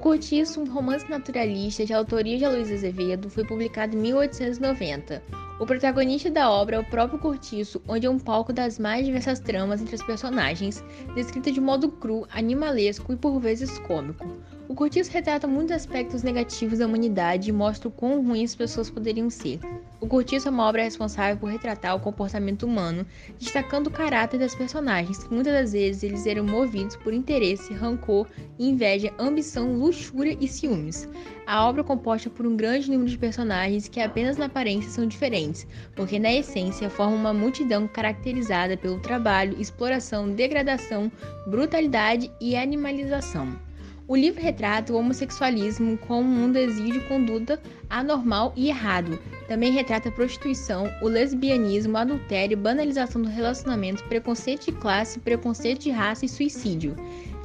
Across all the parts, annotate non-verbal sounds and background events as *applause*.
Cortiço, um romance naturalista de autoria de Luiz Azevedo, foi publicado em 1890. O protagonista da obra é o próprio Cortiço, onde é um palco das mais diversas tramas entre os personagens, descrita de modo cru, animalesco e por vezes cômico. O Cortiço retrata muitos aspectos negativos da humanidade e mostra o quão ruins as pessoas poderiam ser. O Cortiço é uma obra responsável por retratar o comportamento humano, destacando o caráter das personagens, que muitas das vezes eles eram movidos por interesse, rancor, inveja, ambição, luxúria e ciúmes. A obra é composta por um grande número de personagens que apenas na aparência são diferentes, porque na essência formam uma multidão caracterizada pelo trabalho, exploração, degradação, brutalidade e animalização. O livro retrata o homossexualismo como um desvio de conduta anormal e errado. Também retrata a prostituição, o lesbianismo, o adultério, banalização do relacionamento, preconceito de classe, preconceito de raça e suicídio.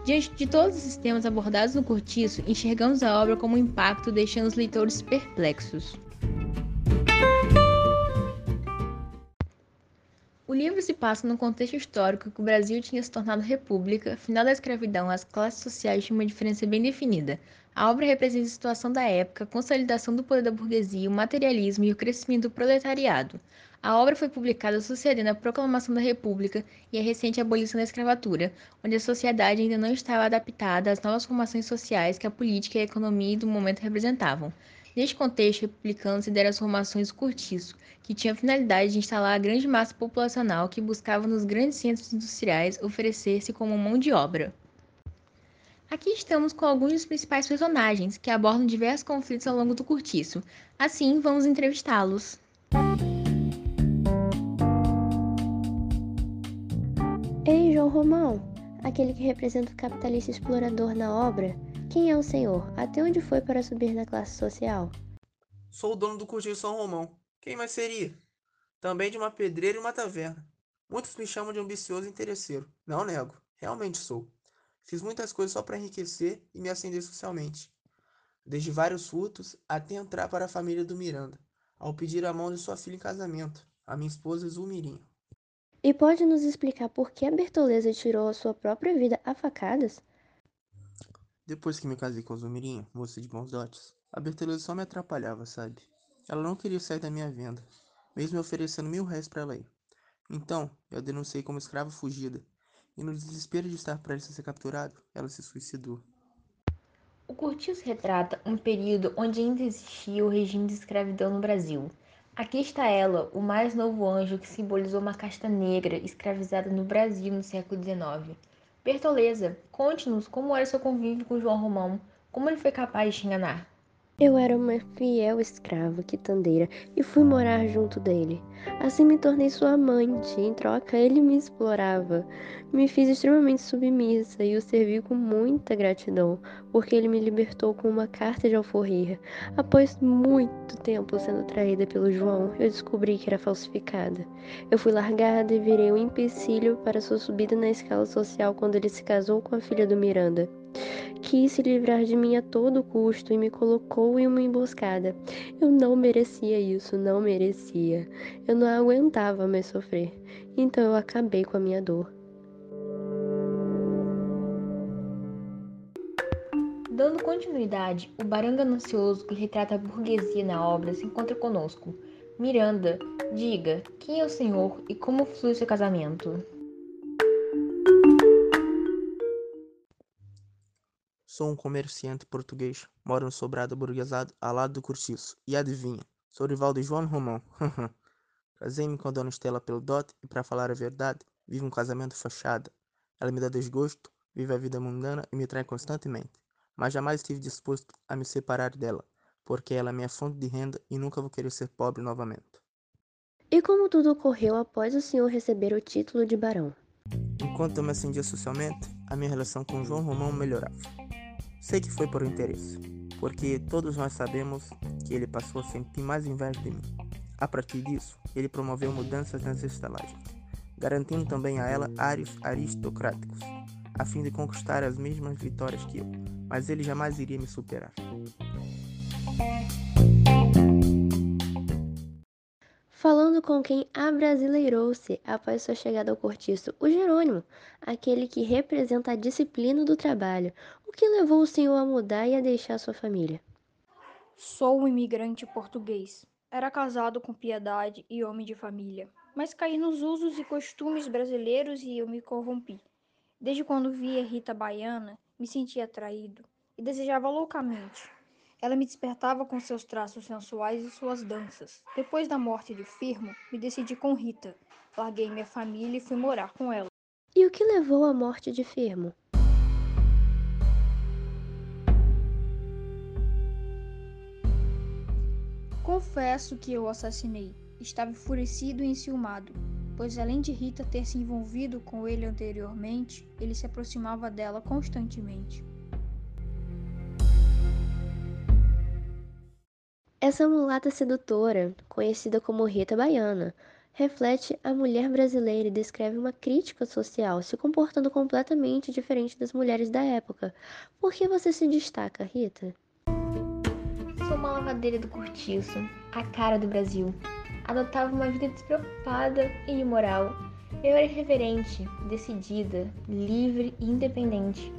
Diante de todos esses temas abordados no cortiço, enxergamos a obra como um impacto, deixando os leitores perplexos. Livro se passa no contexto histórico que o Brasil tinha se tornado república, final da escravidão, as classes sociais tinham uma diferença bem definida. A obra representa a situação da época, a consolidação do poder da burguesia, o materialismo e o crescimento do proletariado. A obra foi publicada sucedendo a proclamação da República e a recente abolição da escravatura, onde a sociedade ainda não estava adaptada às novas formações sociais que a política e a economia do momento representavam. Neste contexto, republicano considera as formações do cortiço, que tinha a finalidade de instalar a grande massa populacional que buscava nos grandes centros industriais oferecer-se como mão de obra. Aqui estamos com alguns dos principais personagens, que abordam diversos conflitos ao longo do cortiço. Assim, vamos entrevistá-los. Ei, João Romão, aquele que representa o capitalista explorador na obra, quem é o senhor? Até onde foi para subir na classe social? Sou o dono do Curtiço São Romão. Quem mais seria? Também de uma pedreira e uma taverna. Muitos me chamam de ambicioso e interesseiro. Não nego, realmente sou. Fiz muitas coisas só para enriquecer e me ascender socialmente. Desde vários furtos até entrar para a família do Miranda, ao pedir a mão de sua filha em casamento, a minha esposa Zulmirinho. E pode nos explicar por que a Bertoleza tirou a sua própria vida a facadas? Depois que me casei com Zumirinho, moça de bons dotes, a Bertoleza só me atrapalhava, sabe? Ela não queria sair da minha venda, mesmo me oferecendo mil réis para ela ir. Então, eu a denunciei como escrava fugida, e no desespero de estar prestes a ser capturado, ela se suicidou. O Cortiço retrata um período onde ainda existia o regime de escravidão no Brasil. Aqui está ela, o mais novo anjo que simbolizou uma casta negra escravizada no Brasil no século XIX. Bertoleza, conte-nos como era seu convívio com João Romão, como ele foi capaz de te enganar. Eu era uma fiel escrava quitandeira e fui morar junto dele. Assim me tornei sua amante. Em troca, ele me explorava. Me fiz extremamente submissa e o servi com muita gratidão, porque ele me libertou com uma carta de alforria. Após muito tempo sendo traída pelo João, eu descobri que era falsificada. Eu fui largada e virei um empecilho para sua subida na escala social quando ele se casou com a filha do Miranda quis se livrar de mim a todo custo e me colocou em uma emboscada. Eu não merecia isso, não merecia. Eu não aguentava mais sofrer. Então eu acabei com a minha dor. Dando continuidade, o barão ganancioso que retrata a burguesia na obra se encontra conosco. Miranda, diga, quem é o senhor e como flui seu casamento? Sou um comerciante português, moro no sobrado burguesado ao lado do cortiço. E adivinha, sou rival de João Romão. *laughs* Casei-me com a dona Estela pelo dote e, para falar a verdade, vivo um casamento fachada. Ela me dá desgosto, vive a vida mundana e me trai constantemente. Mas jamais estive disposto a me separar dela, porque ela é minha fonte de renda e nunca vou querer ser pobre novamente. E como tudo ocorreu após o senhor receber o título de barão? Enquanto eu me acendia socialmente, a minha relação com João Romão melhorava. Sei que foi por interesse, porque todos nós sabemos que ele passou a sentir mais inveja de mim. A partir disso, ele promoveu mudanças nas estalagens, garantindo também a ela áreos aristocráticos, a fim de conquistar as mesmas vitórias que eu, mas ele jamais iria me superar. Falando com quem abrasileirou-se após sua chegada ao cortiço, o Jerônimo, aquele que representa a disciplina do trabalho, o que levou o senhor a mudar e a deixar sua família. Sou um imigrante português. Era casado com piedade e homem de família, mas caí nos usos e costumes brasileiros e eu me corrompi. Desde quando vi a Rita Baiana, me sentia atraído e desejava loucamente. Ela me despertava com seus traços sensuais e suas danças. Depois da morte de Firmo, me decidi com Rita. Larguei minha família e fui morar com ela. E o que levou à morte de Firmo? Confesso que eu o assassinei. Estava enfurecido e enciumado, pois além de Rita ter se envolvido com ele anteriormente, ele se aproximava dela constantemente. Essa mulata sedutora, conhecida como Rita Baiana, reflete a mulher brasileira e descreve uma crítica social, se comportando completamente diferente das mulheres da época. Por que você se destaca, Rita? Sou uma lavadeira do cortiço, a cara do Brasil. Adotava uma vida despreocupada e imoral. Eu era irreverente, decidida, livre e independente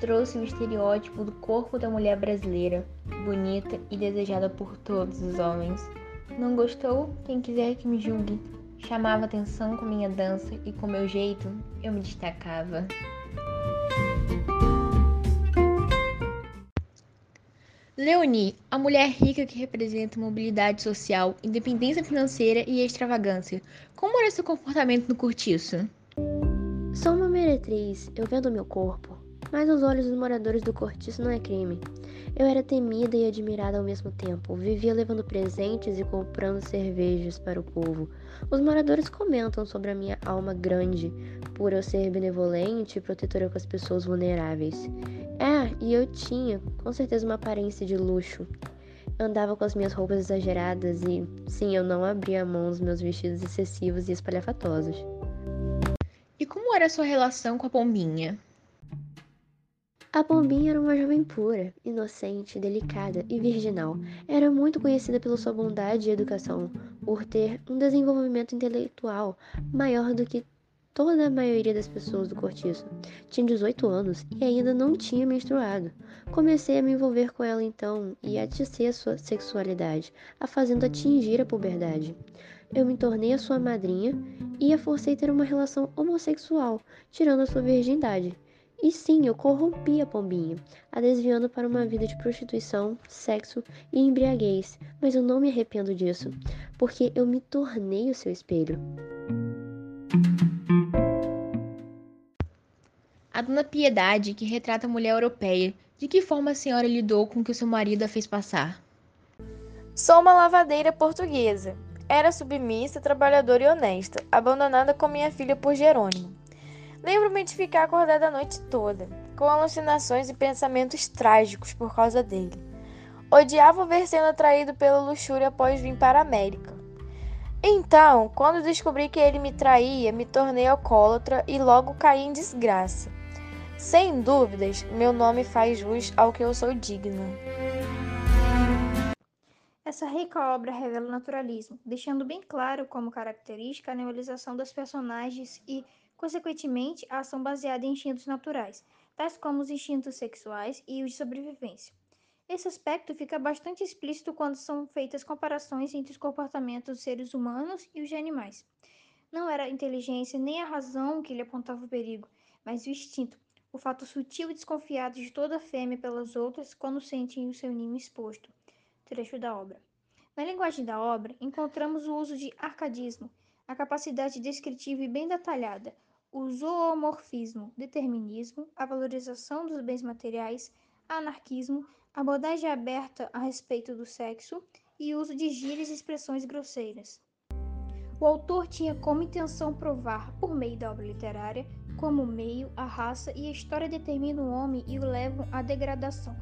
trouxe o estereótipo do corpo da mulher brasileira, bonita e desejada por todos os homens. Não gostou? Quem quiser que me julgue. Chamava atenção com minha dança e com meu jeito eu me destacava. Leonie, a mulher rica que representa mobilidade social, independência financeira e extravagância. Como era seu comportamento no cortiço? Sou uma meretriz, eu vendo meu corpo, mas aos olhos dos moradores do cortiço não é crime. Eu era temida e admirada ao mesmo tempo. Vivia levando presentes e comprando cervejas para o povo. Os moradores comentam sobre a minha alma grande, por eu ser benevolente e protetora com as pessoas vulneráveis. É, e eu tinha, com certeza, uma aparência de luxo. Andava com as minhas roupas exageradas e, sim, eu não abria a mão dos meus vestidos excessivos e espalhafatosos. E como era a sua relação com a pombinha? A Pombinha era uma jovem pura, inocente, delicada e virginal. Era muito conhecida pela sua bondade e educação, por ter um desenvolvimento intelectual maior do que toda a maioria das pessoas do cortiço. Tinha 18 anos e ainda não tinha menstruado. Comecei a me envolver com ela então e a tecer sua sexualidade, a fazendo atingir a puberdade. Eu me tornei a sua madrinha e a forcei a ter uma relação homossexual, tirando a sua virgindade. E sim, eu corrompi a pombinha, a desviando para uma vida de prostituição, sexo e embriaguez, mas eu não me arrependo disso, porque eu me tornei o seu espelho. A dona Piedade, que retrata a mulher europeia, de que forma a senhora lidou com o que o seu marido a fez passar? Sou uma lavadeira portuguesa. Era submissa, trabalhadora e honesta, abandonada com minha filha por Jerônimo. Lembro-me de ficar acordada a noite toda, com alucinações e pensamentos trágicos por causa dele. Odiava ver sendo atraído pela luxúria após vir para a América. Então, quando descobri que ele me traía, me tornei alcoólatra e logo caí em desgraça. Sem dúvidas, meu nome faz jus ao que eu sou digna. Essa rica obra revela o naturalismo, deixando bem claro como característica a neolização dos personagens e Consequentemente, a ação baseada em instintos naturais, tais como os instintos sexuais e os de sobrevivência. Esse aspecto fica bastante explícito quando são feitas comparações entre os comportamentos dos seres humanos e os de animais. Não era a inteligência nem a razão que lhe apontava o perigo, mas o instinto, o fato sutil e desconfiado de toda fêmea pelas outras quando sentem o seu ninho exposto. Trecho da obra. Na linguagem da obra, encontramos o uso de arcadismo, a capacidade descritiva e bem detalhada, o zoomorfismo, determinismo, a valorização dos bens materiais, anarquismo, abordagem aberta a respeito do sexo e uso de gírias e expressões grosseiras. O autor tinha como intenção provar, por meio da obra literária, como o meio, a raça e a história determinam o homem e o levam à degradação.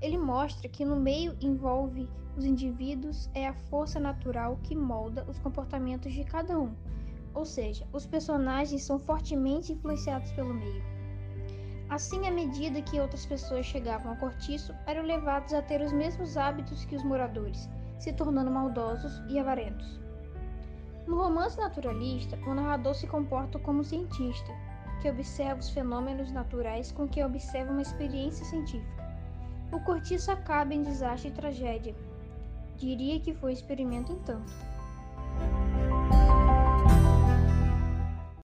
Ele mostra que no meio envolve os indivíduos é a força natural que molda os comportamentos de cada um, ou seja, os personagens são fortemente influenciados pelo meio. Assim, à medida que outras pessoas chegavam ao cortiço, eram levados a ter os mesmos hábitos que os moradores, se tornando maldosos e avarentos. No romance naturalista, o narrador se comporta como um cientista, que observa os fenômenos naturais com que observa uma experiência científica. O cortiço acaba em desastre e tragédia. Diria que foi um experimento em tanto.